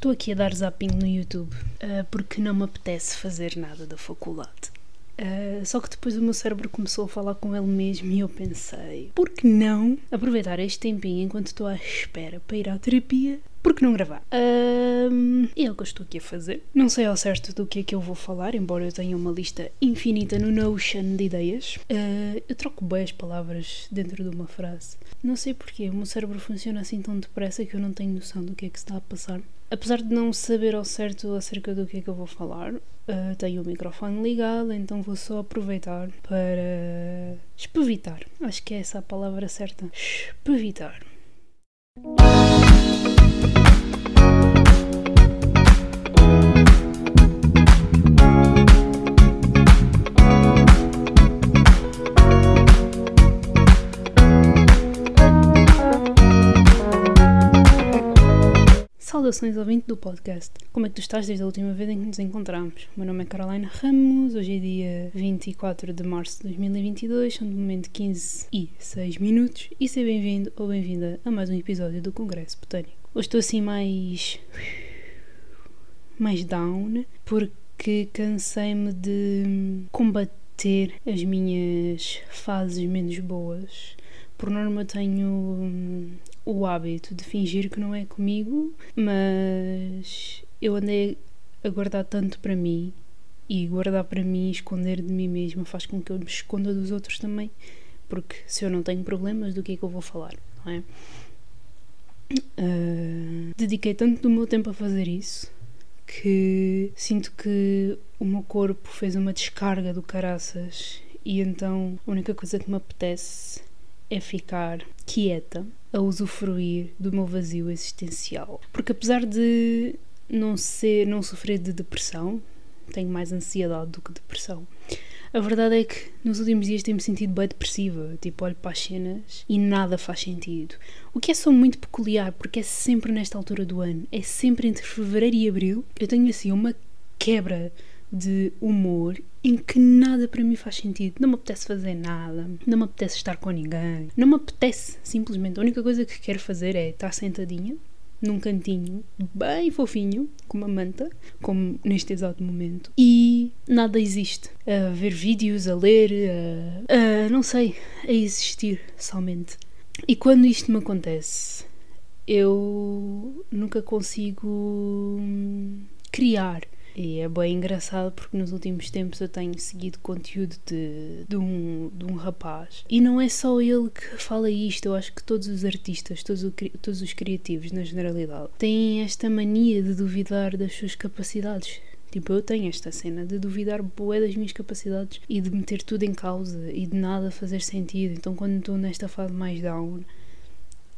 Estou aqui a dar zapping no YouTube uh, porque não me apetece fazer nada da faculdade. Uh, só que depois o meu cérebro começou a falar com ele mesmo e eu pensei: por que não aproveitar este tempinho enquanto estou à espera para ir à terapia? Por que não gravar? Uh, é o que eu estou aqui a fazer. Não sei ao certo do que é que eu vou falar, embora eu tenha uma lista infinita no Notion de ideias. Uh, eu troco bem as palavras dentro de uma frase. Não sei porquê, o meu cérebro funciona assim tão depressa que eu não tenho noção do que é que está a passar. Apesar de não saber ao certo acerca do que é que eu vou falar, uh, tenho o microfone ligado, então vou só aproveitar para espevitar. Acho que é essa a palavra certa. Espevitar. Saudações ouvinte do podcast. Como é que tu estás desde a última vez em que nos encontramos? O meu nome é Caroline Ramos, hoje é dia 24 de março de 2022, são de momento 15 e 6 minutos e seja bem-vindo ou bem-vinda a mais um episódio do Congresso Botânico. Hoje estou assim mais. mais down, porque cansei-me de combater as minhas fases menos boas. Por norma, tenho o hábito de fingir que não é comigo, mas eu andei a guardar tanto para mim e guardar para mim, esconder de mim mesma, faz com que eu me esconda dos outros também, porque se eu não tenho problemas, do que é que eu vou falar, não é? Uh, dediquei tanto do meu tempo a fazer isso que sinto que o meu corpo fez uma descarga do caraças e então a única coisa que me apetece é ficar quieta a usufruir do meu vazio existencial. Porque apesar de não ser, não sofrer de depressão, tenho mais ansiedade do que depressão. A verdade é que nos últimos dias tenho-me sentido bem depressiva. Tipo, olho para as cenas e nada faz sentido. O que é só muito peculiar, porque é sempre nesta altura do ano. É sempre entre fevereiro e abril. Eu tenho assim uma quebra de humor em que nada para mim faz sentido. Não me apetece fazer nada, não me apetece estar com ninguém, não me apetece simplesmente. A única coisa que quero fazer é estar sentadinha num cantinho bem fofinho, com uma manta, como neste exato momento, e nada existe. A ver vídeos, a ler, a, a não sei, a existir somente. E quando isto me acontece, eu nunca consigo criar e é bem engraçado porque nos últimos tempos eu tenho seguido conteúdo de, de, um, de um rapaz. E não é só ele que fala isto, eu acho que todos os artistas, todos, o, todos os criativos, na generalidade, têm esta mania de duvidar das suas capacidades. Tipo, eu tenho esta cena de duvidar boé das minhas capacidades e de meter tudo em causa e de nada fazer sentido. Então, quando estou nesta fase mais down,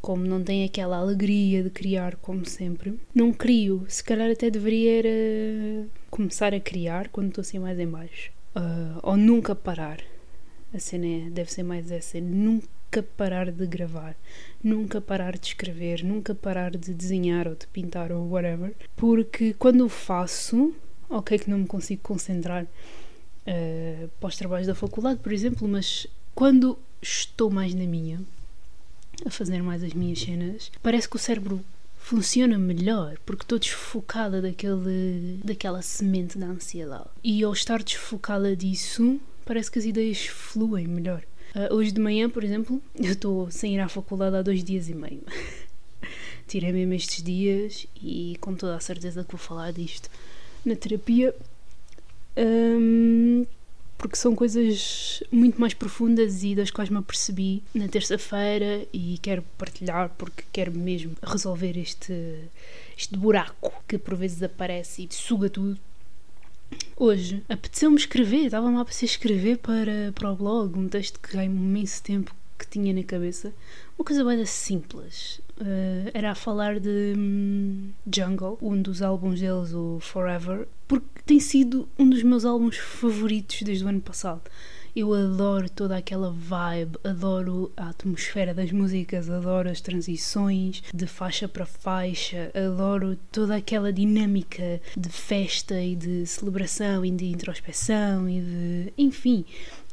como não tenho aquela alegria de criar como sempre, não crio. Se calhar até deveria começar a criar quando estou assim mais em baixo. Uh, ou nunca parar. A cena é, deve ser mais essa. Nunca parar de gravar. Nunca parar de escrever. Nunca parar de desenhar ou de pintar ou whatever. Porque quando faço, ok que não me consigo concentrar uh, para os trabalhos da faculdade, por exemplo, mas quando estou mais na minha, a fazer mais as minhas cenas, parece que o cérebro funciona melhor porque estou desfocada daquele, daquela semente da ansiedade. E ao estar desfocada disso, parece que as ideias fluem melhor. Uh, hoje de manhã, por exemplo, eu estou sem ir à faculdade há dois dias e meio. Tirei mesmo estes dias e com toda a certeza que vou falar disto na terapia. Um, porque são coisas muito mais profundas e das quais me apercebi na terça-feira e quero partilhar porque quero mesmo resolver este, este buraco que por vezes aparece e suga tudo. Hoje apeteceu-me escrever, estava-me a apetecer escrever para, para o blog um texto que um imenso tempo que tinha na cabeça. Uma coisa bem simples. Uh, era a falar de um, Jungle, um dos álbuns deles, o Forever, porque tem sido um dos meus álbuns favoritos desde o ano passado. Eu adoro toda aquela vibe, adoro a atmosfera das músicas, adoro as transições de faixa para faixa, adoro toda aquela dinâmica de festa e de celebração e de introspeção e de. enfim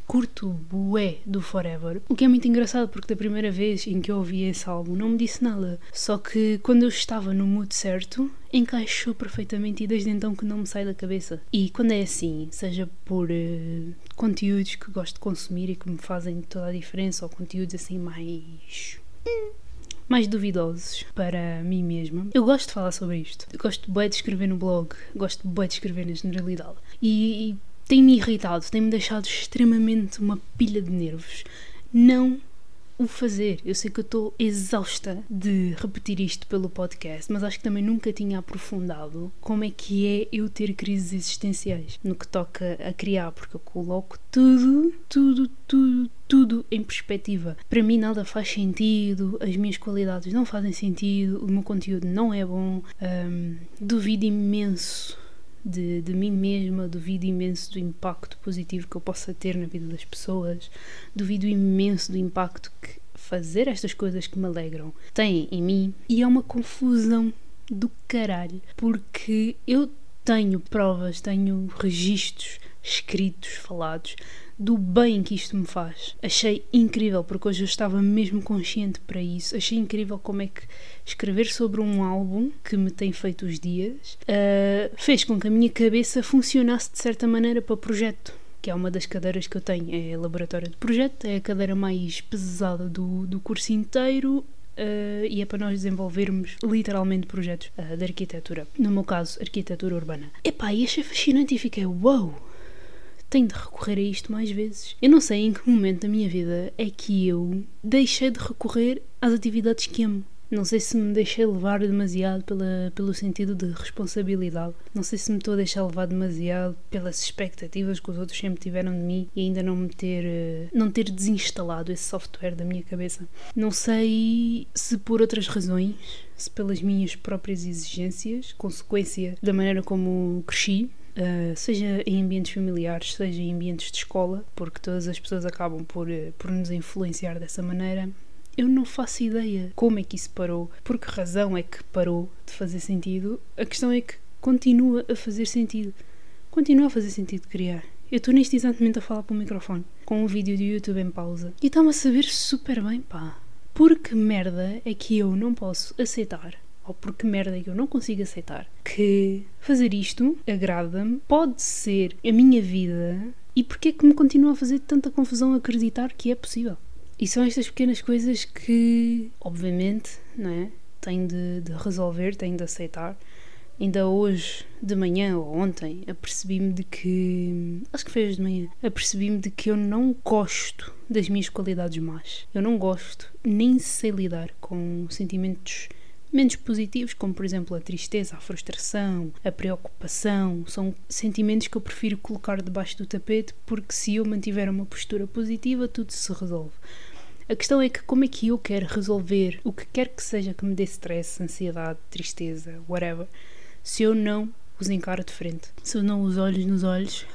curto bué do Forever, o que é muito engraçado porque da primeira vez em que eu ouvi esse álbum não me disse nada, só que quando eu estava no mood certo, encaixou perfeitamente e desde então que não me sai da cabeça. E quando é assim, seja por uh, conteúdos que gosto de consumir e que me fazem toda a diferença, ou conteúdos assim mais. mais duvidosos para mim mesma. Eu gosto de falar sobre isto. Eu gosto bem de escrever no blog, gosto bem de escrever na generalidade. E, e tem-me irritado, tem-me deixado extremamente uma pilha de nervos. Não o fazer. Eu sei que eu estou exausta de repetir isto pelo podcast, mas acho que também nunca tinha aprofundado como é que é eu ter crises existenciais no que toca a criar, porque eu coloco tudo, tudo, tudo, tudo em perspectiva. Para mim nada faz sentido, as minhas qualidades não fazem sentido, o meu conteúdo não é bom, hum, duvido imenso de, de mim mesma, duvido imenso do impacto positivo que eu possa ter na vida das pessoas, duvido imenso do impacto que fazer estas coisas que me alegram tem em mim. E é uma confusão do caralho, porque eu tenho provas, tenho registros escritos, falados do bem que isto me faz. Achei incrível, porque hoje eu estava mesmo consciente para isso. Achei incrível como é que escrever sobre um álbum que me tem feito os dias uh, fez com que a minha cabeça funcionasse de certa maneira para o projeto. Que é uma das cadeiras que eu tenho, é laboratório de projeto, é a cadeira mais pesada do, do curso inteiro, Uh, e é para nós desenvolvermos literalmente projetos uh, de arquitetura. No meu caso, arquitetura urbana. Epá, e achei fascinante e fiquei, uau! Wow, tenho de recorrer a isto mais vezes. Eu não sei em que momento da minha vida é que eu deixei de recorrer às atividades que amo. Não sei se me deixei levar demasiado pela, pelo sentido de responsabilidade. Não sei se me estou a deixar levar demasiado pelas expectativas que os outros sempre tiveram de mim e ainda não me ter, eh, não ter desinstalado esse software da minha cabeça. Não sei se por outras razões, se pelas minhas próprias exigências, consequência da maneira como cresci, Uh, seja em ambientes familiares, seja em ambientes de escola, porque todas as pessoas acabam por, uh, por nos influenciar dessa maneira. Eu não faço ideia como é que isso parou, por que razão é que parou de fazer sentido. A questão é que continua a fazer sentido. Continua a fazer sentido criar. Eu estou neste exatamente a falar para o microfone, com um vídeo do YouTube em pausa. E está-me a saber super bem, pá. Por que merda é que eu não posso aceitar ou porque merda que eu não consigo aceitar que fazer isto agrada-me, pode ser a minha vida e porque é que me continua a fazer tanta confusão acreditar que é possível. E são estas pequenas coisas que, obviamente, não é? tenho de, de resolver, tenho de aceitar. Ainda hoje de manhã ou ontem apercebi-me de que. Acho que foi hoje de manhã. Apercebi-me de que eu não gosto das minhas qualidades más. Eu não gosto, nem sei lidar com sentimentos menos positivos, como por exemplo a tristeza, a frustração, a preocupação, são sentimentos que eu prefiro colocar debaixo do tapete porque se eu mantiver uma postura positiva, tudo se resolve. A questão é que como é que eu quero resolver o que quer que seja que me dê stress, ansiedade, tristeza, whatever, se eu não os encaro de frente. Se eu não os olho nos olhos,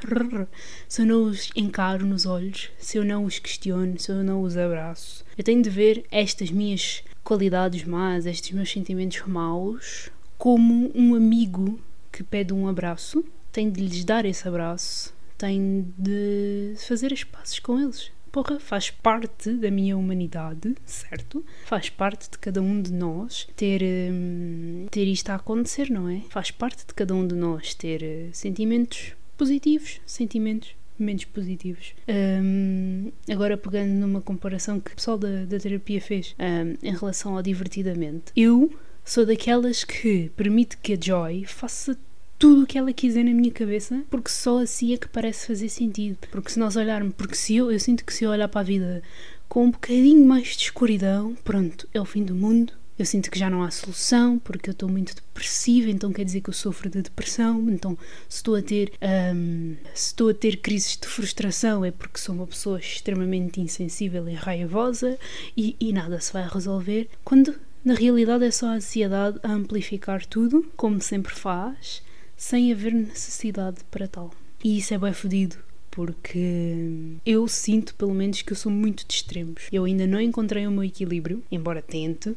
se eu não os encaro nos olhos, se eu não os questiono, se eu não os abraço, eu tenho de ver estas minhas qualidades más, estes meus sentimentos maus, como um amigo que pede um abraço, tenho de lhes dar esse abraço, tenho de fazer as pazes com eles. Porra, faz parte da minha humanidade, certo? Faz parte de cada um de nós ter, hum, ter isto a acontecer, não é? Faz parte de cada um de nós ter uh, sentimentos positivos, sentimentos menos positivos. Um, agora, pegando numa comparação que o pessoal da, da terapia fez um, em relação ao divertidamente, eu sou daquelas que permite que a Joy faça tudo o que ela quiser na minha cabeça, porque só assim é que parece fazer sentido. Porque se nós olharmos, porque se eu, eu sinto que se eu olhar para a vida com um bocadinho mais de escuridão, pronto, é o fim do mundo, eu sinto que já não há solução porque eu estou muito depressiva, então quer dizer que eu sofro de depressão. Então, se estou a ter, um, se estou a ter crises de frustração é porque sou uma pessoa extremamente insensível e raivosa e, e nada se vai resolver. Quando na realidade é só a ansiedade a amplificar tudo, como sempre faz, sem haver necessidade para tal. E isso é bem fodido, porque eu sinto, pelo menos, que eu sou muito de extremos. Eu ainda não encontrei o meu equilíbrio, embora tente,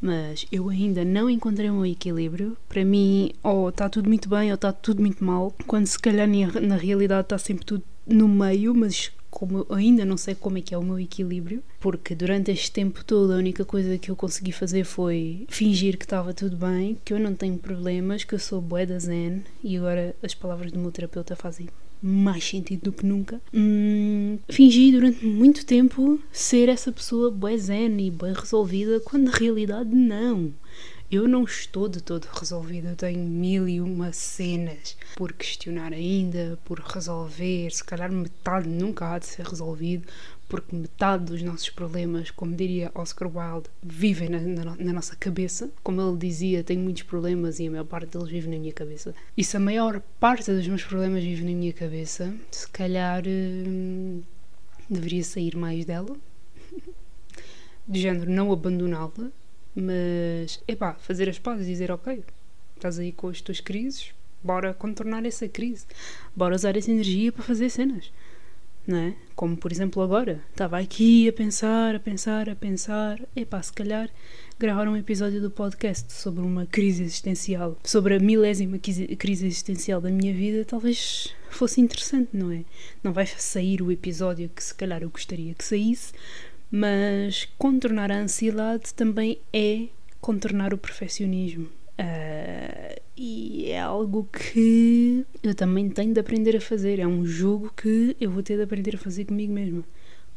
mas eu ainda não encontrei um equilíbrio. Para mim, ou está tudo muito bem ou está tudo muito mal, quando se calhar na realidade está sempre tudo no meio, mas como ainda não sei como é que é o meu equilíbrio, porque durante este tempo todo a única coisa que eu consegui fazer foi fingir que estava tudo bem, que eu não tenho problemas, que eu sou bué da zen e agora as palavras do meu terapeuta fazem mais sentido do que nunca. Hum, fingi durante muito tempo ser essa pessoa bué zen e bem resolvida, quando na realidade não. Eu não estou de todo resolvida, eu tenho mil e uma cenas por questionar ainda, por resolver. Se calhar metade nunca há de ser resolvido, porque metade dos nossos problemas, como diria Oscar Wilde, vivem na, na, na, nossa cabeça. Como ele dizia, tenho muitos problemas e a maior parte deles vive na minha cabeça. E se a maior parte dos meus problemas vive na minha cabeça, se calhar hum, deveria sair mais dela. De género, não abandoná-la, mas, epá, fazer as pazes e dizer, ok, estás aí com as tuas crises, bora contornar essa crise. Bora usar essa energia para fazer cenas. Não é? Como, por exemplo, agora. Estava aqui a pensar, a pensar, a pensar. Epá, se calhar gravar um episódio do podcast sobre uma crise existencial, sobre a milésima crise existencial da minha vida, talvez fosse interessante, não é? Não vai sair o episódio que se calhar eu gostaria que saísse, mas contornar a ansiedade também é contornar o perfeccionismo. Uh, e é algo que eu também tenho de aprender a fazer. É um jogo que eu vou ter de aprender a fazer comigo mesma.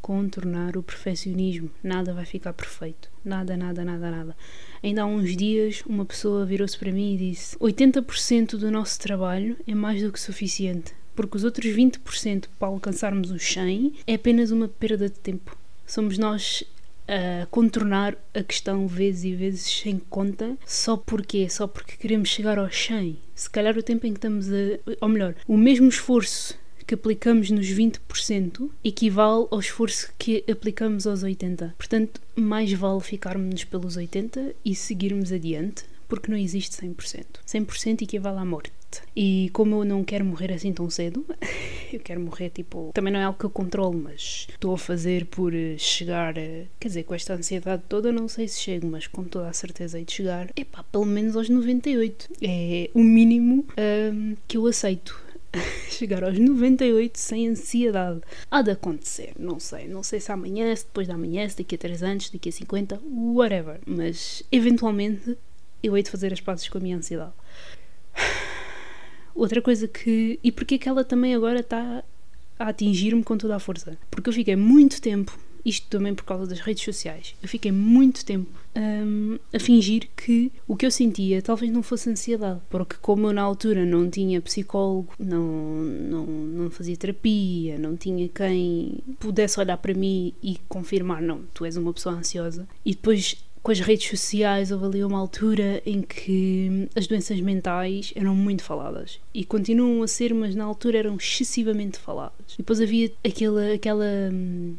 Contornar o perfeccionismo. Nada vai ficar perfeito. Nada, nada, nada, nada. Ainda há uns dias, uma pessoa virou-se para mim e disse: 80% do nosso trabalho é mais do que suficiente, porque os outros 20% para alcançarmos os 100 é apenas uma perda de tempo somos nós a contornar a questão vezes e vezes sem conta, só porque Só porque queremos chegar aos 100. Se calhar o tempo em que estamos a. Ou melhor, o mesmo esforço que aplicamos nos 20% equivale ao esforço que aplicamos aos 80%. Portanto, mais vale ficarmos pelos 80% e seguirmos adiante, porque não existe 100%. 100% equivale à morte. E como eu não quero morrer assim tão cedo, eu quero morrer tipo. Também não é algo que eu controlo, mas estou a fazer por eh, chegar. A, quer dizer, com esta ansiedade toda, não sei se chego, mas com toda a certeza de chegar. Epá, pelo menos aos 98. É o mínimo um, que eu aceito chegar aos 98 sem ansiedade. Há de acontecer, não sei. Não sei se amanhã, se depois da amanhã, se daqui a 3 anos, daqui a 50, whatever. Mas eventualmente eu hei de fazer as pazes com a minha ansiedade. Outra coisa que. E porquê que ela também agora está a atingir-me com toda a força? Porque eu fiquei muito tempo, isto também por causa das redes sociais, eu fiquei muito tempo um, a fingir que o que eu sentia talvez não fosse ansiedade. Porque, como eu na altura não tinha psicólogo, não, não, não fazia terapia, não tinha quem pudesse olhar para mim e confirmar: não, tu és uma pessoa ansiosa, e depois com as redes sociais houve ali uma altura em que as doenças mentais eram muito faladas e continuam a ser, mas na altura eram excessivamente faladas. Depois havia aquela, aquela hum,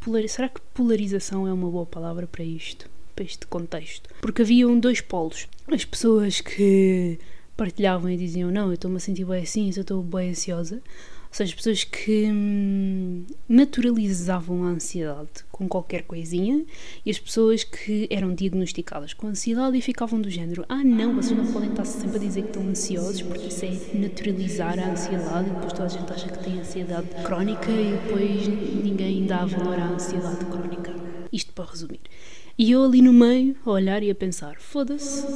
polar... será que polarização é uma boa palavra para isto, para este contexto? Porque haviam dois polos, as pessoas que partilhavam e diziam não, eu estou-me a sentir bem assim, eu estou bem ansiosa seja, pessoas que hum, naturalizavam a ansiedade com qualquer coisinha e as pessoas que eram diagnosticadas com ansiedade e ficavam do género: ah, não, vocês não podem estar sempre a dizer que estão ansiosos porque isso é naturalizar a ansiedade e depois toda a gente acha que tem ansiedade crónica e depois ninguém dá valor à ansiedade crónica. Isto para resumir. E eu ali no meio, a olhar e a pensar: foda-se.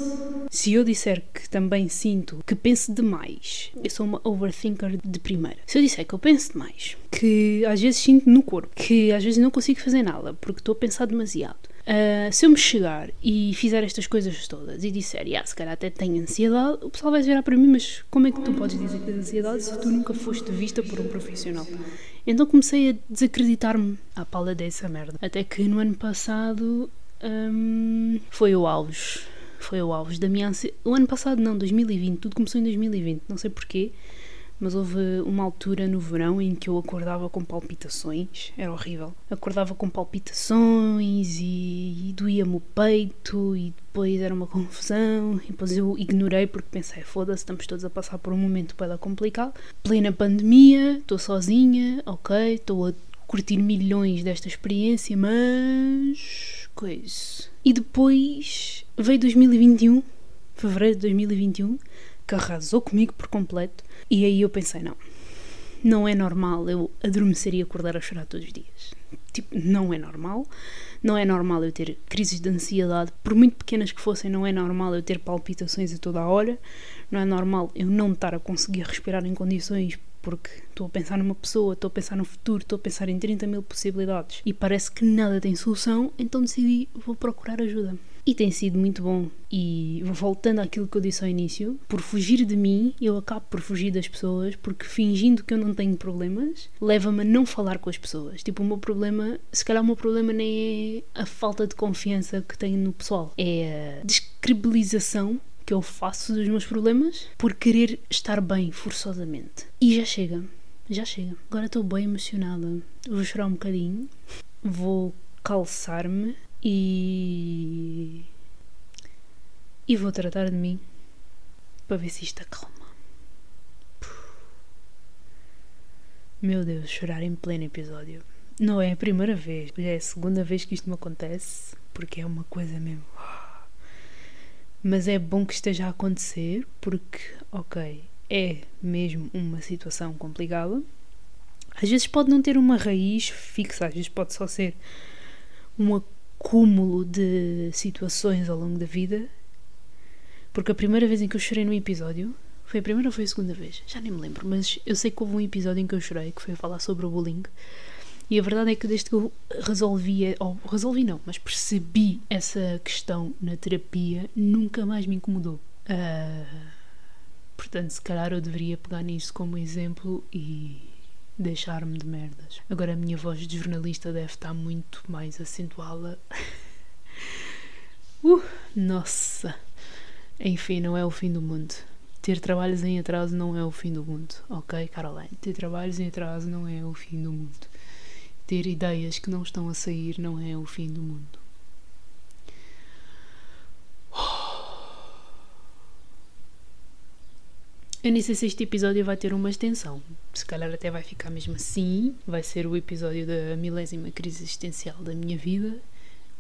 Se eu disser que também sinto que penso demais, eu sou uma overthinker de primeira. Se eu disser que eu penso demais, que às vezes sinto no corpo, que às vezes não consigo fazer nada porque estou a pensar demasiado. Uh, se eu me chegar e fizer estas coisas todas e disser, yeah, se calhar até tenho ansiedade, o pessoal vai virar para mim, mas como é que tu podes dizer que tens ansiedade se tu nunca foste vista por um profissional? Então comecei a desacreditar-me à pala dessa merda. Até que no ano passado foi o auge. Foi o auge da minha. O ano passado, não, 2020. Tudo começou em 2020. Não sei porquê, mas houve uma altura no verão em que eu acordava com palpitações. Era horrível. Acordava com palpitações e, e doía-me o peito e depois era uma confusão. E depois eu ignorei porque pensei: foda-se, estamos todos a passar por um momento bem complicado. Plena pandemia, estou sozinha, ok, estou a curtir milhões desta experiência, mas coisa. E depois veio 2021, fevereiro de 2021, que arrasou comigo por completo. E aí eu pensei: não, Não é normal eu adormecer e acordar a chorar todos os dias. Tipo, não é normal. Não é normal eu ter crises de ansiedade, por muito pequenas que fossem, não é normal eu ter palpitações a toda a hora. Não é normal eu não estar a conseguir respirar em condições porque estou a pensar numa pessoa, estou a pensar no futuro, estou a pensar em 30 mil possibilidades e parece que nada tem solução, então decidi vou procurar ajuda. E tem sido muito bom. E voltando àquilo que eu disse ao início, por fugir de mim, eu acabo por fugir das pessoas, porque fingindo que eu não tenho problemas, leva-me a não falar com as pessoas. Tipo, o meu problema, se calhar o meu problema nem é a falta de confiança que tenho no pessoal, é a descredibilização que eu faço dos meus problemas por querer estar bem forçosamente. E já chega, já chega. Agora estou bem emocionada. Vou chorar um bocadinho, vou calçar-me e. e vou tratar de mim para ver se isto acalma. Meu Deus, chorar em pleno episódio. Não é a primeira vez, é a segunda vez que isto me acontece, porque é uma coisa mesmo mas é bom que esteja a acontecer porque, ok, é mesmo uma situação complicada. Às vezes pode não ter uma raiz fixa, às vezes pode só ser um acúmulo de situações ao longo da vida. Porque a primeira vez em que eu chorei num episódio foi a primeira ou foi a segunda vez? Já nem me lembro, mas eu sei que houve um episódio em que eu chorei que foi a falar sobre o bullying. E a verdade é que desde que eu resolvi, ou resolvi não, mas percebi essa questão na terapia, nunca mais me incomodou. Uh, portanto, se calhar eu deveria pegar nisso como exemplo e deixar-me de merdas. Agora a minha voz de jornalista deve estar muito mais acentuada. uh, nossa! Enfim, não é o fim do mundo. Ter trabalhos em atraso não é o fim do mundo, ok, Caroline? Ter trabalhos em atraso não é o fim do mundo. Ter ideias que não estão a sair não é o fim do mundo. Eu nem sei se este episódio vai ter uma extensão. Se calhar até vai ficar mesmo assim. Vai ser o episódio da milésima crise existencial da minha vida.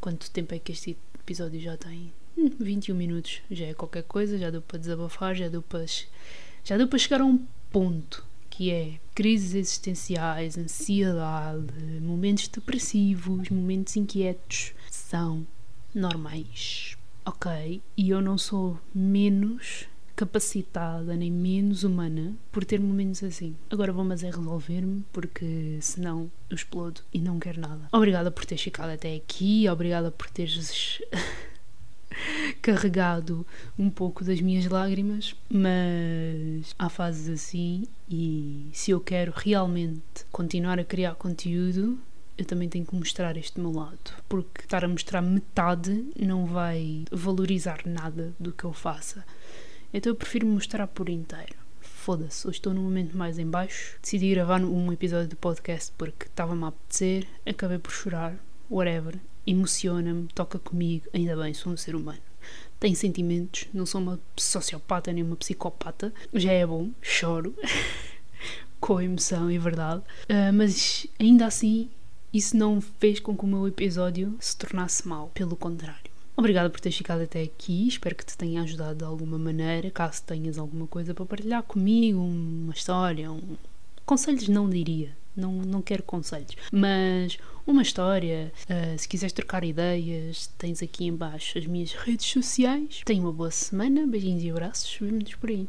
Quanto tempo é que este episódio já tem? Hum, 21 minutos. Já é qualquer coisa, já deu para desabafar, já deu para, já deu para chegar a um ponto que é crises existenciais, ansiedade, momentos depressivos, momentos inquietos, são normais, ok? E eu não sou menos capacitada nem menos humana por ter momentos assim. Agora vou mas é resolver-me porque senão eu explodo e não quero nada. Obrigada por teres ficado até aqui, obrigada por teres carregado um pouco das minhas lágrimas, mas há fases assim e se eu quero realmente continuar a criar conteúdo, eu também tenho que mostrar este meu lado, porque estar a mostrar metade não vai valorizar nada do que eu faça. Então eu prefiro mostrar por inteiro. Foda-se, hoje estou num momento mais em baixo. Decidi gravar um episódio de podcast porque estava-me a apetecer, acabei por chorar, whatever emociona-me, toca comigo, ainda bem, sou um ser humano. Tenho sentimentos, não sou uma sociopata nem uma psicopata, já é bom, choro com emoção e verdade, uh, mas ainda assim isso não fez com que o meu episódio se tornasse mau, pelo contrário. Obrigada por teres ficado até aqui, espero que te tenha ajudado de alguma maneira. Caso tenhas alguma coisa para partilhar comigo, uma história, um... conselhos não diria, não, não quero conselhos, mas uma história. Uh, se quiseres trocar ideias, tens aqui embaixo as minhas redes sociais. Tenha uma boa semana, beijinhos e abraços, vemo-nos por aí.